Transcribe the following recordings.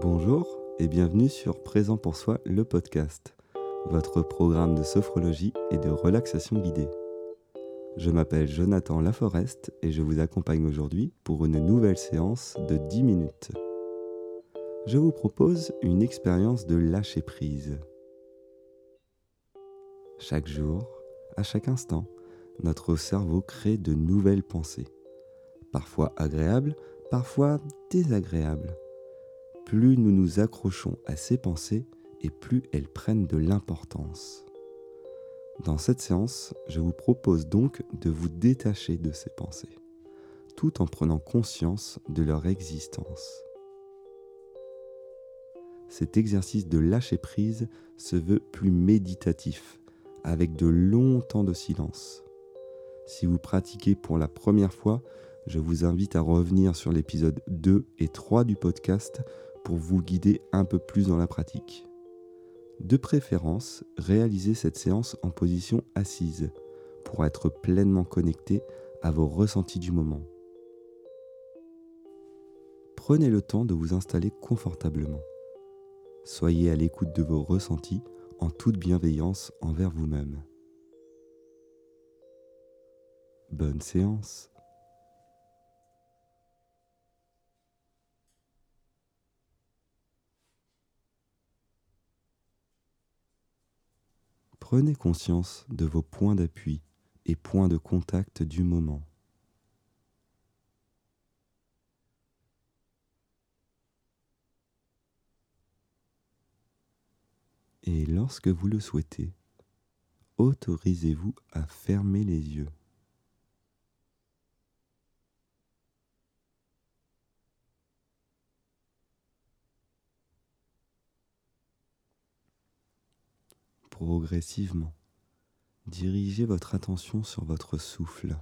Bonjour et bienvenue sur Présent pour soi, le podcast, votre programme de sophrologie et de relaxation guidée. Je m'appelle Jonathan Laforest et je vous accompagne aujourd'hui pour une nouvelle séance de 10 minutes. Je vous propose une expérience de lâcher prise. Chaque jour, à chaque instant, notre cerveau crée de nouvelles pensées, parfois agréables, parfois désagréables plus nous nous accrochons à ces pensées et plus elles prennent de l'importance. Dans cette séance, je vous propose donc de vous détacher de ces pensées, tout en prenant conscience de leur existence. Cet exercice de lâcher prise se veut plus méditatif, avec de longs temps de silence. Si vous pratiquez pour la première fois, je vous invite à revenir sur l'épisode 2 et 3 du podcast pour vous guider un peu plus dans la pratique. De préférence, réalisez cette séance en position assise pour être pleinement connecté à vos ressentis du moment. Prenez le temps de vous installer confortablement. Soyez à l'écoute de vos ressentis en toute bienveillance envers vous-même. Bonne séance Prenez conscience de vos points d'appui et points de contact du moment. Et lorsque vous le souhaitez, autorisez-vous à fermer les yeux. Progressivement, dirigez votre attention sur votre souffle,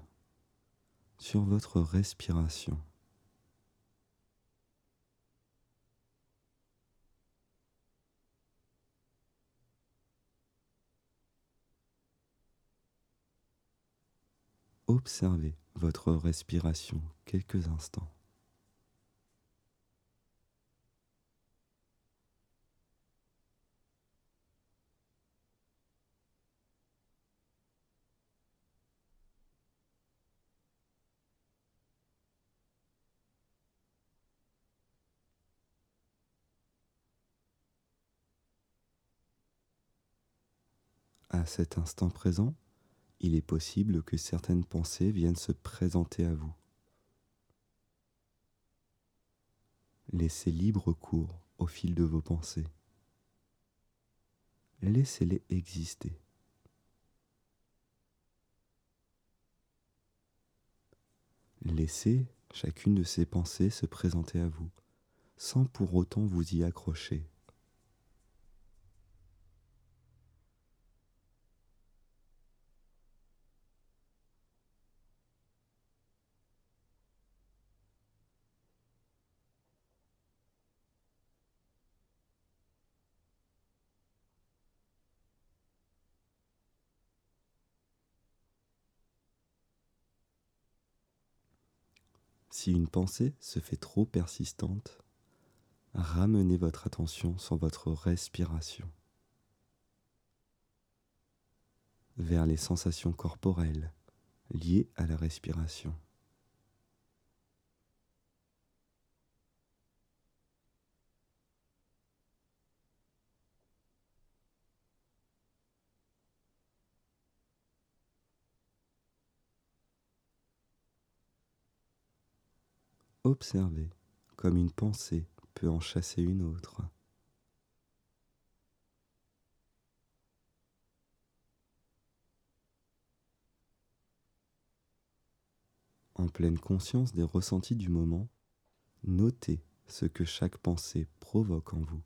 sur votre respiration. Observez votre respiration quelques instants. À cet instant présent, il est possible que certaines pensées viennent se présenter à vous. Laissez libre cours au fil de vos pensées. Laissez-les exister. Laissez chacune de ces pensées se présenter à vous, sans pour autant vous y accrocher. Si une pensée se fait trop persistante, ramenez votre attention sur votre respiration, vers les sensations corporelles liées à la respiration. Observez comme une pensée peut en chasser une autre. En pleine conscience des ressentis du moment, notez ce que chaque pensée provoque en vous.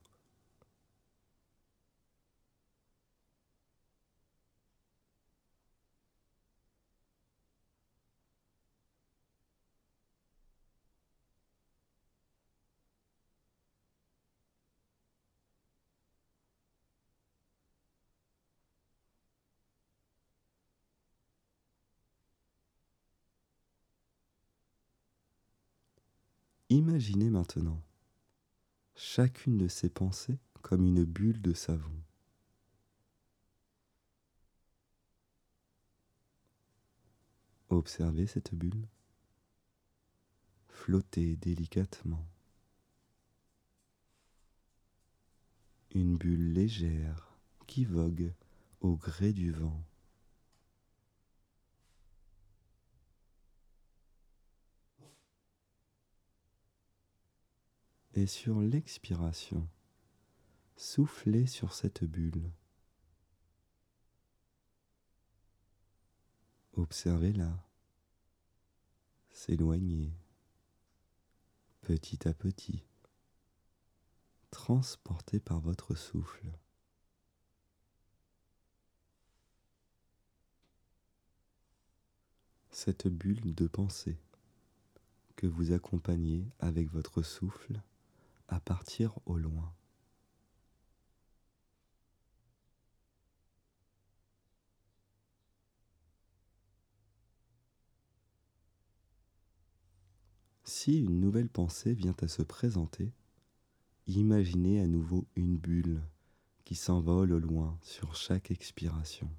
Imaginez maintenant chacune de ces pensées comme une bulle de savon. Observez cette bulle flotter délicatement. Une bulle légère qui vogue au gré du vent. Et sur l'expiration, soufflez sur cette bulle. Observez-la s'éloigner petit à petit, transporté par votre souffle. Cette bulle de pensée que vous accompagnez avec votre souffle à partir au loin. Si une nouvelle pensée vient à se présenter, imaginez à nouveau une bulle qui s'envole au loin sur chaque expiration.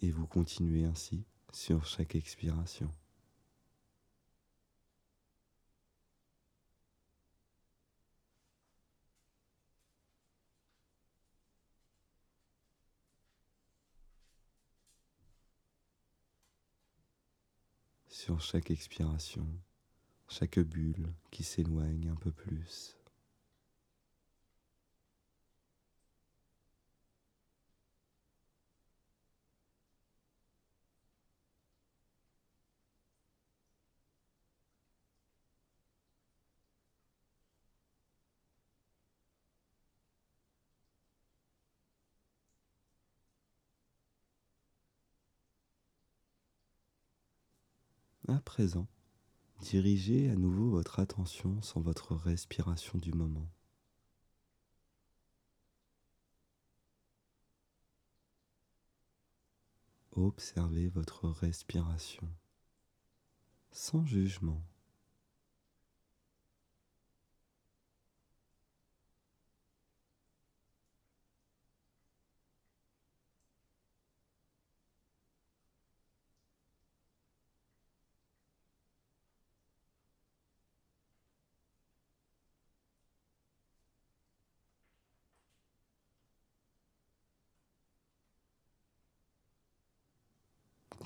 Et vous continuez ainsi sur chaque expiration. sur chaque expiration, chaque bulle qui s'éloigne un peu plus. À présent, dirigez à nouveau votre attention sur votre respiration du moment. Observez votre respiration sans jugement.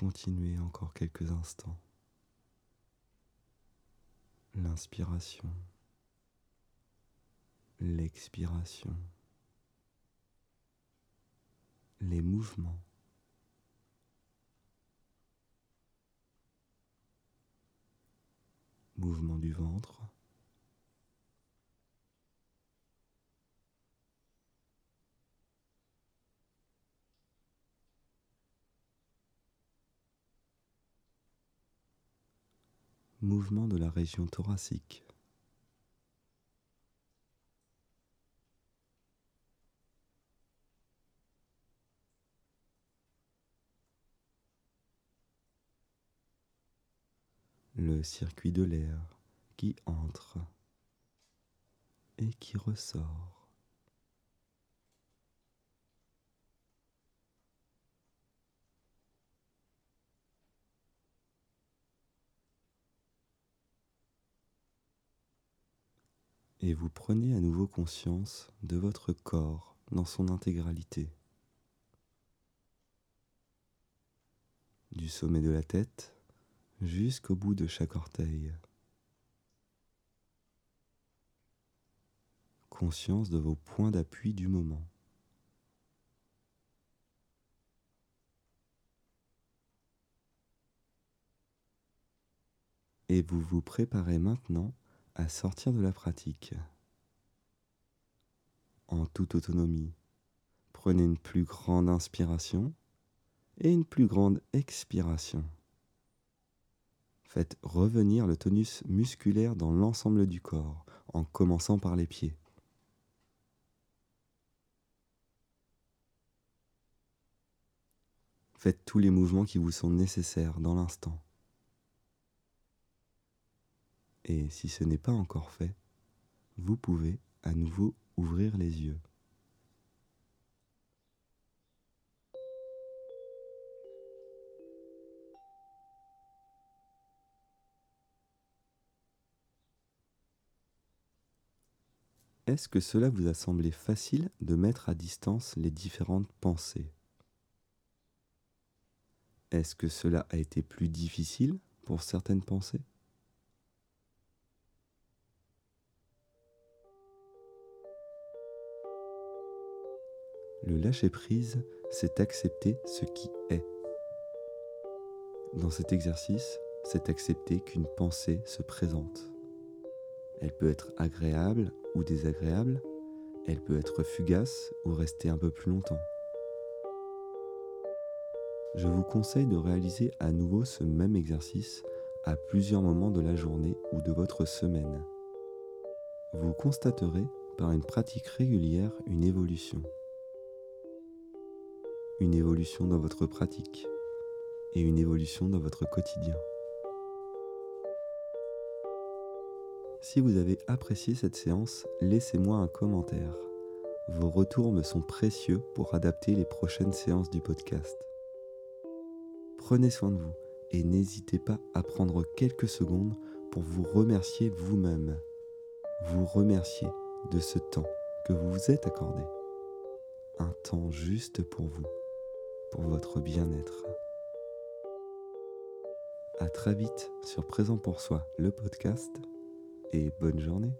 Continuez encore quelques instants. L'inspiration, l'expiration, les mouvements. Mouvement du ventre, mouvement de la région thoracique. Le circuit de l'air qui entre et qui ressort. Et vous prenez à nouveau conscience de votre corps dans son intégralité. Du sommet de la tête jusqu'au bout de chaque orteil. Conscience de vos points d'appui du moment. Et vous vous préparez maintenant à sortir de la pratique. En toute autonomie, prenez une plus grande inspiration et une plus grande expiration. Faites revenir le tonus musculaire dans l'ensemble du corps, en commençant par les pieds. Faites tous les mouvements qui vous sont nécessaires dans l'instant. Et si ce n'est pas encore fait, vous pouvez à nouveau ouvrir les yeux. Est-ce que cela vous a semblé facile de mettre à distance les différentes pensées? Est-ce que cela a été plus difficile pour certaines pensées? Le lâcher-prise, c'est accepter ce qui est. Dans cet exercice, c'est accepter qu'une pensée se présente. Elle peut être agréable ou désagréable, elle peut être fugace ou rester un peu plus longtemps. Je vous conseille de réaliser à nouveau ce même exercice à plusieurs moments de la journée ou de votre semaine. Vous constaterez par une pratique régulière une évolution. Une évolution dans votre pratique et une évolution dans votre quotidien. Si vous avez apprécié cette séance, laissez-moi un commentaire. Vos retours me sont précieux pour adapter les prochaines séances du podcast. Prenez soin de vous et n'hésitez pas à prendre quelques secondes pour vous remercier vous-même. Vous remercier de ce temps que vous vous êtes accordé. Un temps juste pour vous, pour votre bien-être. À très vite sur Présent pour soi, le podcast et bonne journée.